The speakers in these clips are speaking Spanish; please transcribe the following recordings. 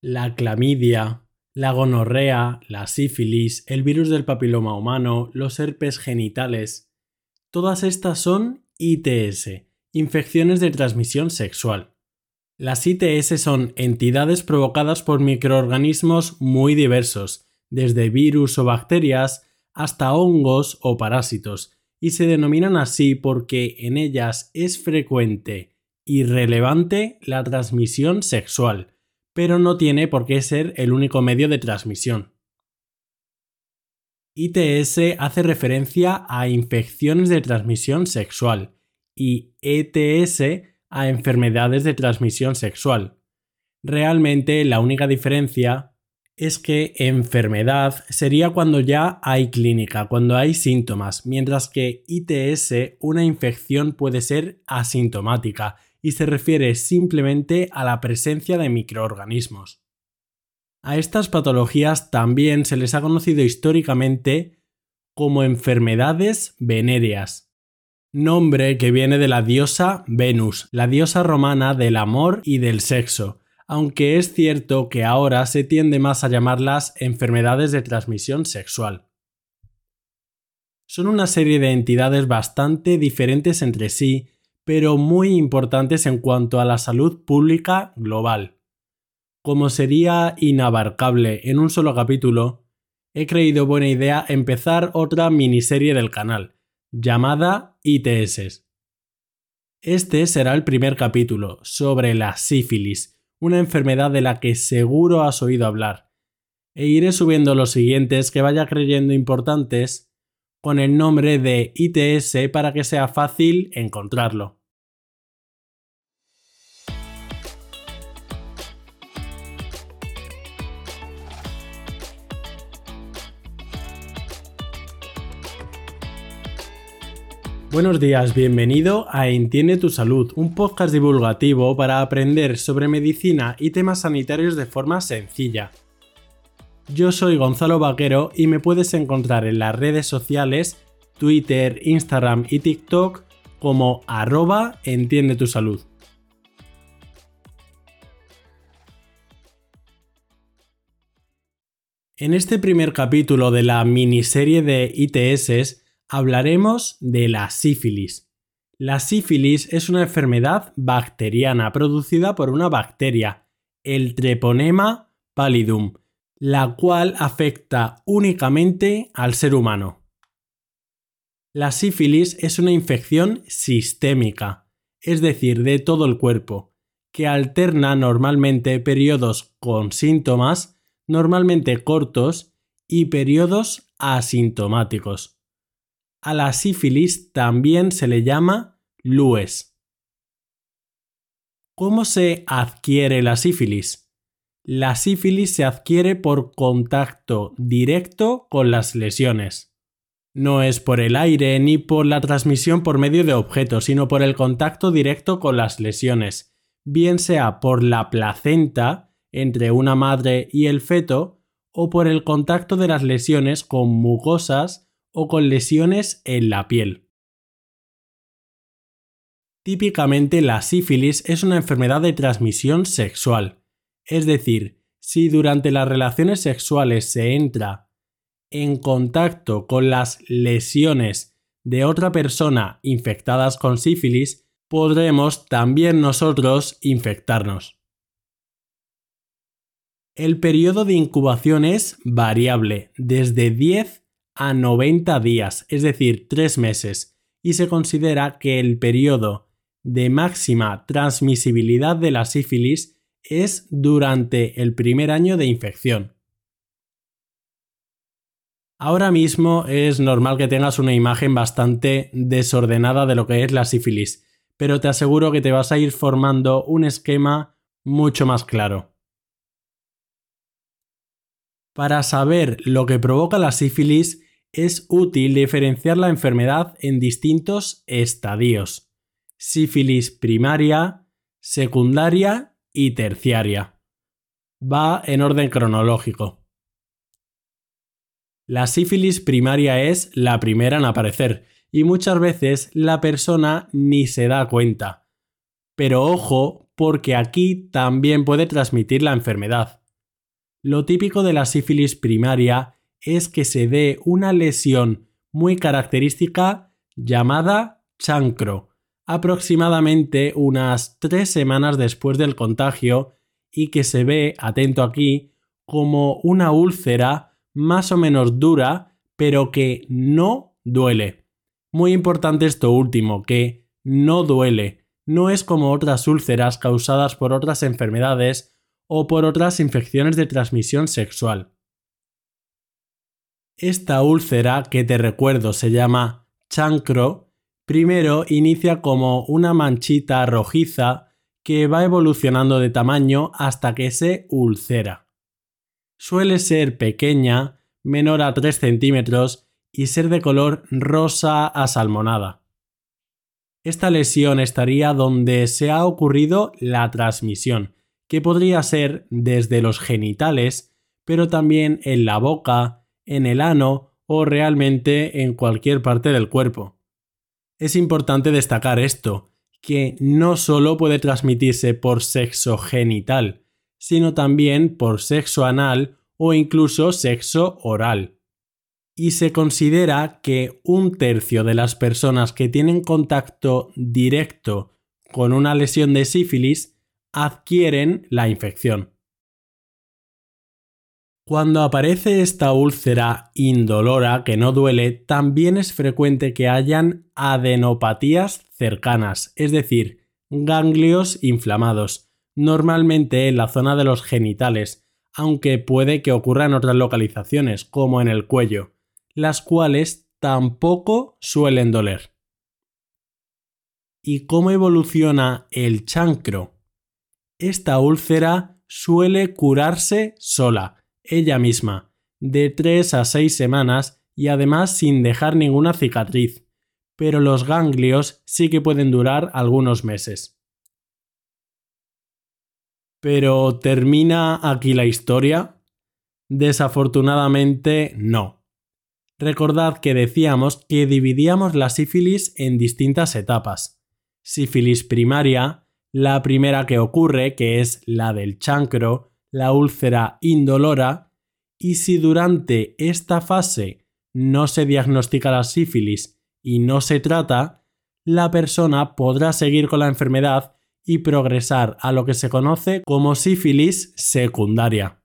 la clamidia, la gonorrea, la sífilis, el virus del papiloma humano, los herpes genitales. Todas estas son ITS, infecciones de transmisión sexual. Las ITS son entidades provocadas por microorganismos muy diversos, desde virus o bacterias hasta hongos o parásitos, y se denominan así porque en ellas es frecuente y relevante la transmisión sexual, pero no tiene por qué ser el único medio de transmisión. ITS hace referencia a infecciones de transmisión sexual y ETS a enfermedades de transmisión sexual. Realmente la única diferencia es que enfermedad sería cuando ya hay clínica, cuando hay síntomas, mientras que ITS, una infección puede ser asintomática y se refiere simplemente a la presencia de microorganismos. A estas patologías también se les ha conocido históricamente como enfermedades venéreas, nombre que viene de la diosa Venus, la diosa romana del amor y del sexo, aunque es cierto que ahora se tiende más a llamarlas enfermedades de transmisión sexual. Son una serie de entidades bastante diferentes entre sí pero muy importantes en cuanto a la salud pública global. Como sería inabarcable en un solo capítulo, he creído buena idea empezar otra miniserie del canal, llamada ITS. Este será el primer capítulo, sobre la sífilis, una enfermedad de la que seguro has oído hablar, e iré subiendo los siguientes que vaya creyendo importantes con el nombre de ITS para que sea fácil encontrarlo. Buenos días, bienvenido a Entiende tu Salud, un podcast divulgativo para aprender sobre medicina y temas sanitarios de forma sencilla. Yo soy Gonzalo Vaquero y me puedes encontrar en las redes sociales, Twitter, Instagram y TikTok como arroba Entiende tu Salud. En este primer capítulo de la miniserie de ITS hablaremos de la sífilis. La sífilis es una enfermedad bacteriana producida por una bacteria, el Treponema pallidum, la cual afecta únicamente al ser humano. La sífilis es una infección sistémica, es decir, de todo el cuerpo, que alterna normalmente periodos con síntomas, normalmente cortos, y periodos asintomáticos. A la sífilis también se le llama lues. ¿Cómo se adquiere la sífilis? La sífilis se adquiere por contacto directo con las lesiones. No es por el aire ni por la transmisión por medio de objetos, sino por el contacto directo con las lesiones, bien sea por la placenta entre una madre y el feto o por el contacto de las lesiones con mucosas o con lesiones en la piel. Típicamente la sífilis es una enfermedad de transmisión sexual, es decir, si durante las relaciones sexuales se entra en contacto con las lesiones de otra persona infectadas con sífilis, podremos también nosotros infectarnos. El periodo de incubación es variable, desde 10 a 90 días, es decir, 3 meses, y se considera que el periodo de máxima transmisibilidad de la sífilis es durante el primer año de infección. Ahora mismo es normal que tengas una imagen bastante desordenada de lo que es la sífilis, pero te aseguro que te vas a ir formando un esquema mucho más claro. Para saber lo que provoca la sífilis es útil diferenciar la enfermedad en distintos estadios. Sífilis primaria, secundaria y terciaria. Va en orden cronológico. La sífilis primaria es la primera en aparecer y muchas veces la persona ni se da cuenta. Pero ojo, porque aquí también puede transmitir la enfermedad. Lo típico de la sífilis primaria es que se dé una lesión muy característica llamada chancro, aproximadamente unas tres semanas después del contagio y que se ve, atento aquí, como una úlcera más o menos dura, pero que no duele. Muy importante esto último, que no duele. No es como otras úlceras causadas por otras enfermedades o por otras infecciones de transmisión sexual. Esta úlcera, que te recuerdo se llama chancro, primero inicia como una manchita rojiza que va evolucionando de tamaño hasta que se ulcera. Suele ser pequeña, menor a 3 centímetros y ser de color rosa asalmonada. Esta lesión estaría donde se ha ocurrido la transmisión, que podría ser desde los genitales, pero también en la boca, en el ano o realmente en cualquier parte del cuerpo. Es importante destacar esto, que no solo puede transmitirse por sexo genital, sino también por sexo anal o incluso sexo oral. Y se considera que un tercio de las personas que tienen contacto directo con una lesión de sífilis adquieren la infección. Cuando aparece esta úlcera indolora que no duele, también es frecuente que hayan adenopatías cercanas, es decir, ganglios inflamados, normalmente en la zona de los genitales, aunque puede que ocurra en otras localizaciones, como en el cuello, las cuales tampoco suelen doler. ¿Y cómo evoluciona el chancro? Esta úlcera suele curarse sola, ella misma, de 3 a 6 semanas y además sin dejar ninguna cicatriz, pero los ganglios sí que pueden durar algunos meses. Pero ¿termina aquí la historia? Desafortunadamente no. Recordad que decíamos que dividíamos la sífilis en distintas etapas. Sífilis primaria, la primera que ocurre, que es la del chancro, la úlcera indolora y si durante esta fase no se diagnostica la sífilis y no se trata, la persona podrá seguir con la enfermedad y progresar a lo que se conoce como sífilis secundaria.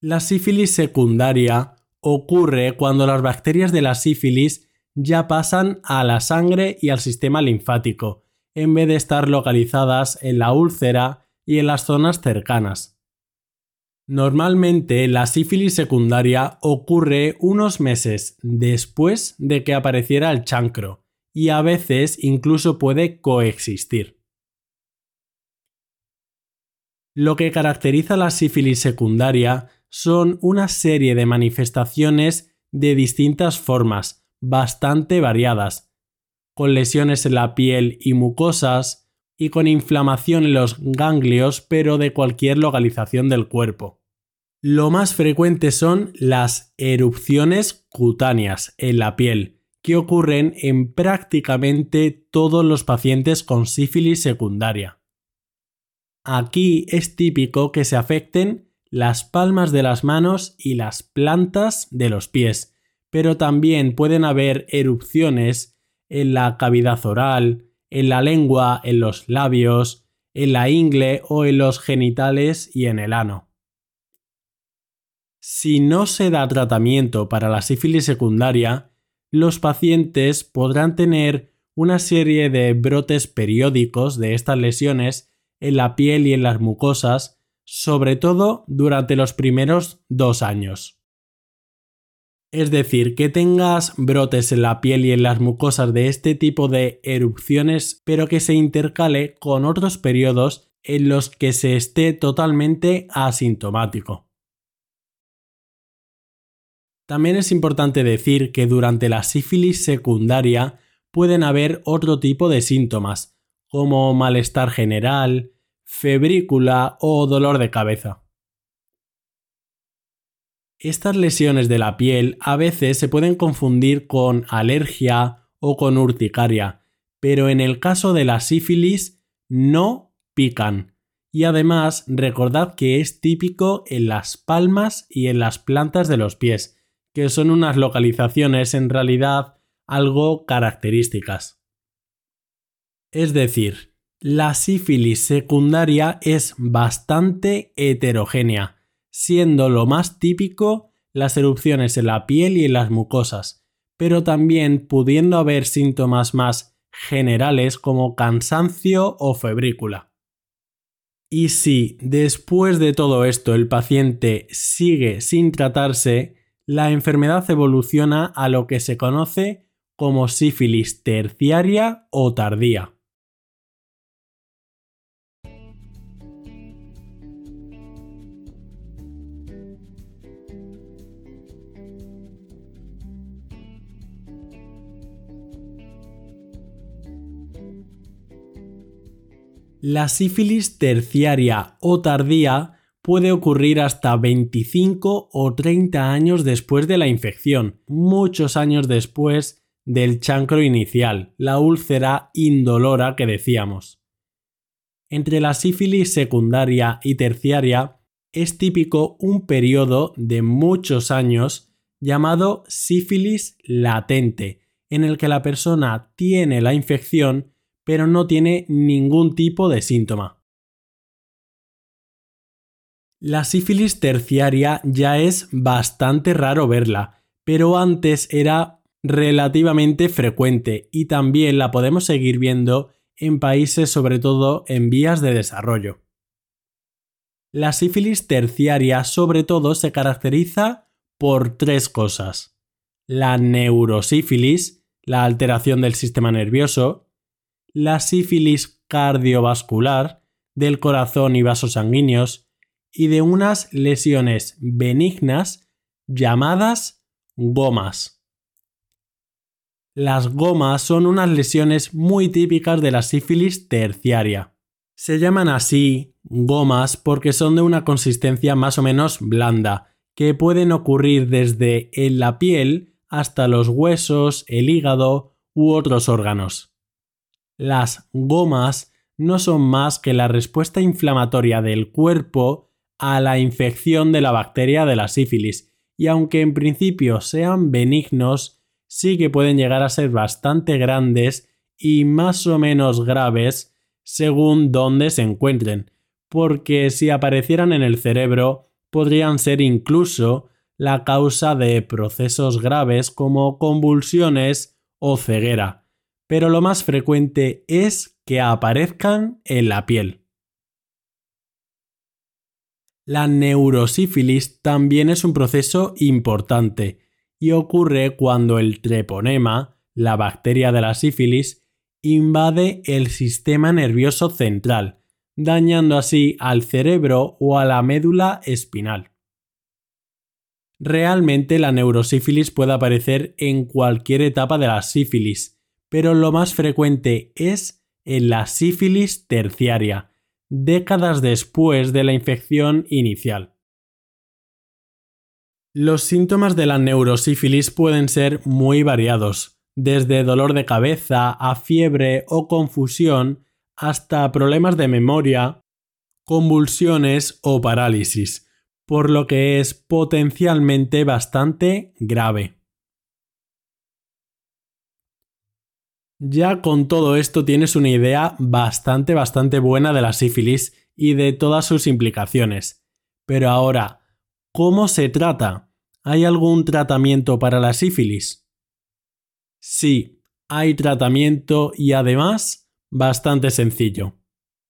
La sífilis secundaria ocurre cuando las bacterias de la sífilis ya pasan a la sangre y al sistema linfático, en vez de estar localizadas en la úlcera y en las zonas cercanas. Normalmente la sífilis secundaria ocurre unos meses después de que apareciera el chancro y a veces incluso puede coexistir. Lo que caracteriza la sífilis secundaria son una serie de manifestaciones de distintas formas, bastante variadas, con lesiones en la piel y mucosas, y con inflamación en los ganglios, pero de cualquier localización del cuerpo. Lo más frecuente son las erupciones cutáneas en la piel, que ocurren en prácticamente todos los pacientes con sífilis secundaria. Aquí es típico que se afecten las palmas de las manos y las plantas de los pies, pero también pueden haber erupciones en la cavidad oral, en la lengua, en los labios, en la ingle o en los genitales y en el ano. Si no se da tratamiento para la sífilis secundaria, los pacientes podrán tener una serie de brotes periódicos de estas lesiones en la piel y en las mucosas, sobre todo durante los primeros dos años. Es decir, que tengas brotes en la piel y en las mucosas de este tipo de erupciones, pero que se intercale con otros periodos en los que se esté totalmente asintomático. También es importante decir que durante la sífilis secundaria pueden haber otro tipo de síntomas, como malestar general, febrícula o dolor de cabeza. Estas lesiones de la piel a veces se pueden confundir con alergia o con urticaria, pero en el caso de la sífilis no pican y además recordad que es típico en las palmas y en las plantas de los pies, que son unas localizaciones en realidad algo características. Es decir, la sífilis secundaria es bastante heterogénea, siendo lo más típico las erupciones en la piel y en las mucosas, pero también pudiendo haber síntomas más generales como cansancio o febrícula. Y si después de todo esto el paciente sigue sin tratarse, la enfermedad evoluciona a lo que se conoce como sífilis terciaria o tardía. La sífilis terciaria o tardía puede ocurrir hasta 25 o 30 años después de la infección, muchos años después del chancro inicial, la úlcera indolora que decíamos. Entre la sífilis secundaria y terciaria es típico un periodo de muchos años llamado sífilis latente, en el que la persona tiene la infección pero no tiene ningún tipo de síntoma. La sífilis terciaria ya es bastante raro verla, pero antes era relativamente frecuente y también la podemos seguir viendo en países sobre todo en vías de desarrollo. La sífilis terciaria sobre todo se caracteriza por tres cosas. La neurosífilis, la alteración del sistema nervioso, la sífilis cardiovascular, del corazón y vasos sanguíneos, y de unas lesiones benignas llamadas gomas. Las gomas son unas lesiones muy típicas de la sífilis terciaria. Se llaman así gomas porque son de una consistencia más o menos blanda, que pueden ocurrir desde en la piel hasta los huesos, el hígado u otros órganos. Las gomas no son más que la respuesta inflamatoria del cuerpo a la infección de la bacteria de la sífilis, y aunque en principio sean benignos, sí que pueden llegar a ser bastante grandes y más o menos graves según dónde se encuentren, porque si aparecieran en el cerebro podrían ser incluso la causa de procesos graves como convulsiones o ceguera pero lo más frecuente es que aparezcan en la piel. La neurosífilis también es un proceso importante y ocurre cuando el treponema, la bacteria de la sífilis, invade el sistema nervioso central, dañando así al cerebro o a la médula espinal. Realmente la neurosífilis puede aparecer en cualquier etapa de la sífilis, pero lo más frecuente es en la sífilis terciaria, décadas después de la infección inicial. Los síntomas de la neurosífilis pueden ser muy variados, desde dolor de cabeza a fiebre o confusión hasta problemas de memoria, convulsiones o parálisis, por lo que es potencialmente bastante grave. Ya con todo esto tienes una idea bastante, bastante buena de la sífilis y de todas sus implicaciones. Pero ahora, ¿cómo se trata? ¿Hay algún tratamiento para la sífilis? Sí, hay tratamiento y además bastante sencillo.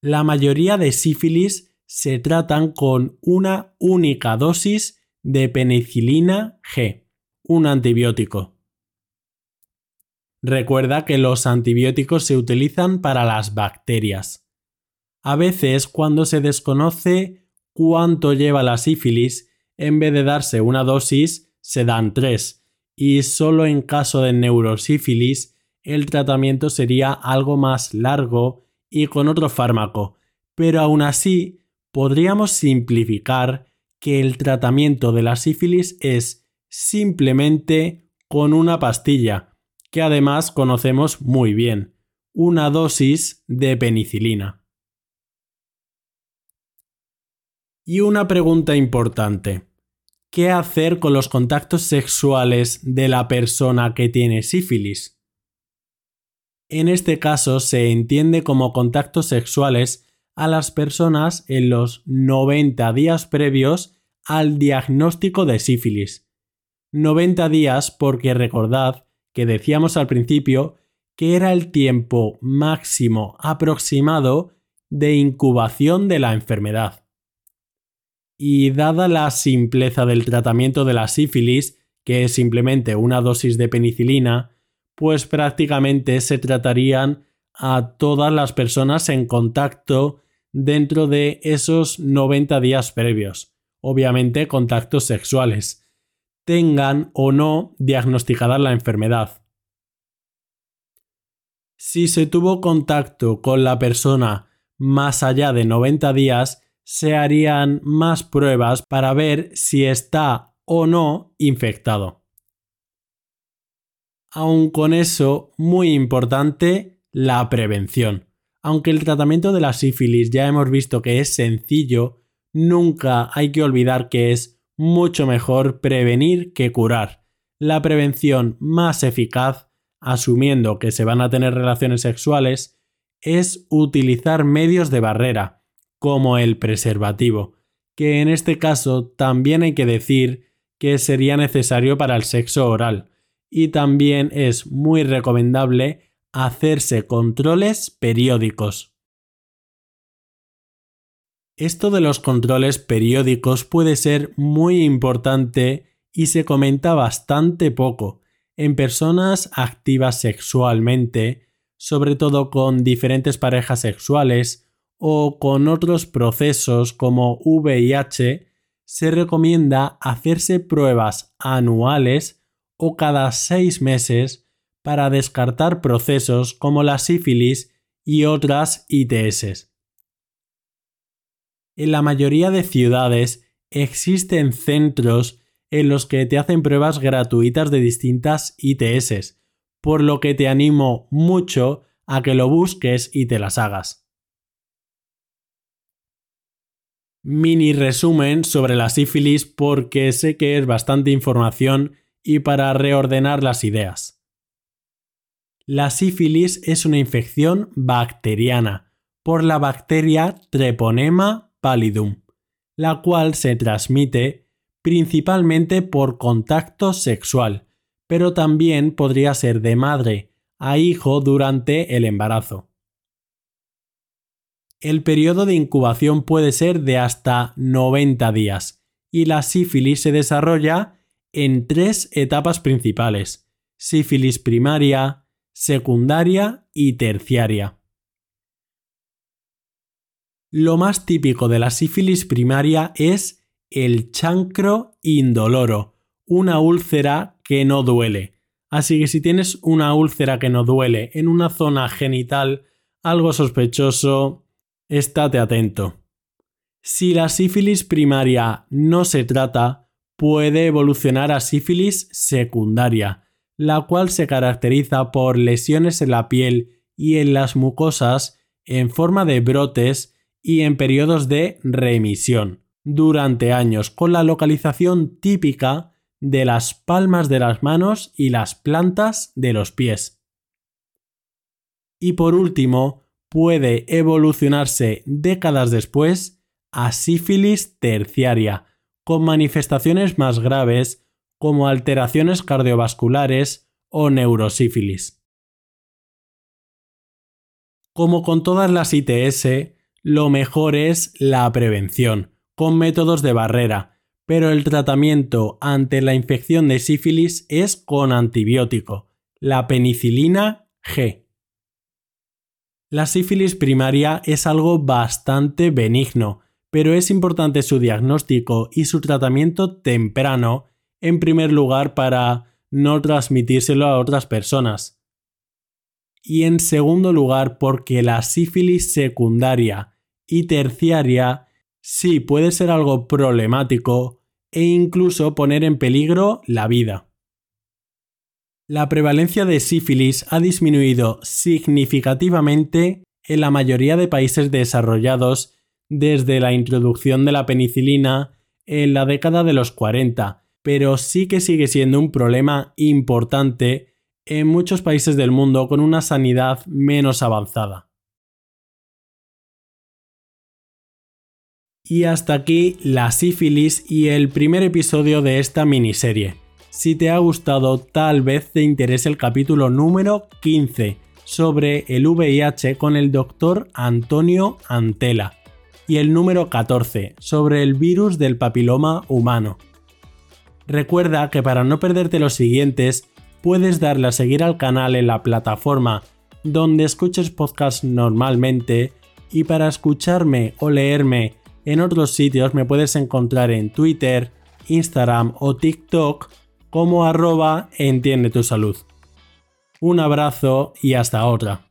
La mayoría de sífilis se tratan con una única dosis de penicilina G, un antibiótico. Recuerda que los antibióticos se utilizan para las bacterias. A veces, cuando se desconoce cuánto lleva la sífilis, en vez de darse una dosis, se dan tres, y solo en caso de neurosífilis el tratamiento sería algo más largo y con otro fármaco, pero aún así podríamos simplificar que el tratamiento de la sífilis es simplemente con una pastilla, que además conocemos muy bien, una dosis de penicilina. Y una pregunta importante. ¿Qué hacer con los contactos sexuales de la persona que tiene sífilis? En este caso se entiende como contactos sexuales a las personas en los 90 días previos al diagnóstico de sífilis. 90 días porque recordad que decíamos al principio que era el tiempo máximo aproximado de incubación de la enfermedad. Y dada la simpleza del tratamiento de la sífilis, que es simplemente una dosis de penicilina, pues prácticamente se tratarían a todas las personas en contacto dentro de esos 90 días previos. Obviamente contactos sexuales, tengan o no diagnosticada la enfermedad. Si se tuvo contacto con la persona más allá de 90 días, se harían más pruebas para ver si está o no infectado. Aun con eso, muy importante, la prevención. Aunque el tratamiento de la sífilis ya hemos visto que es sencillo, nunca hay que olvidar que es mucho mejor prevenir que curar. La prevención más eficaz, asumiendo que se van a tener relaciones sexuales, es utilizar medios de barrera, como el preservativo, que en este caso también hay que decir que sería necesario para el sexo oral, y también es muy recomendable hacerse controles periódicos. Esto de los controles periódicos puede ser muy importante y se comenta bastante poco en personas activas sexualmente, sobre todo con diferentes parejas sexuales o con otros procesos como VIH, se recomienda hacerse pruebas anuales o cada seis meses para descartar procesos como la sífilis y otras ITS. En la mayoría de ciudades existen centros en los que te hacen pruebas gratuitas de distintas ITS, por lo que te animo mucho a que lo busques y te las hagas. mini resumen sobre la sífilis porque sé que es bastante información y para reordenar las ideas. La sífilis es una infección bacteriana por la bacteria Treponema la cual se transmite principalmente por contacto sexual, pero también podría ser de madre a hijo durante el embarazo. El periodo de incubación puede ser de hasta 90 días y la sífilis se desarrolla en tres etapas principales, sífilis primaria, secundaria y terciaria. Lo más típico de la sífilis primaria es el chancro indoloro, una úlcera que no duele. Así que si tienes una úlcera que no duele en una zona genital, algo sospechoso, estate atento. Si la sífilis primaria no se trata, puede evolucionar a sífilis secundaria, la cual se caracteriza por lesiones en la piel y en las mucosas en forma de brotes y en periodos de remisión durante años, con la localización típica de las palmas de las manos y las plantas de los pies. Y por último, puede evolucionarse décadas después a sífilis terciaria, con manifestaciones más graves como alteraciones cardiovasculares o neurosífilis. Como con todas las ITS, lo mejor es la prevención, con métodos de barrera, pero el tratamiento ante la infección de sífilis es con antibiótico, la penicilina G. La sífilis primaria es algo bastante benigno, pero es importante su diagnóstico y su tratamiento temprano, en primer lugar para no transmitírselo a otras personas. Y en segundo lugar porque la sífilis secundaria y terciaria sí puede ser algo problemático e incluso poner en peligro la vida. La prevalencia de sífilis ha disminuido significativamente en la mayoría de países desarrollados desde la introducción de la penicilina en la década de los 40, pero sí que sigue siendo un problema importante en muchos países del mundo con una sanidad menos avanzada. Y hasta aquí la sífilis y el primer episodio de esta miniserie. Si te ha gustado, tal vez te interese el capítulo número 15 sobre el VIH con el doctor Antonio Antela y el número 14 sobre el virus del papiloma humano. Recuerda que para no perderte los siguientes, puedes darle a seguir al canal en la plataforma donde escuches podcasts normalmente y para escucharme o leerme en otros sitios me puedes encontrar en Twitter, Instagram o TikTok como arroba entiende tu salud. Un abrazo y hasta otra.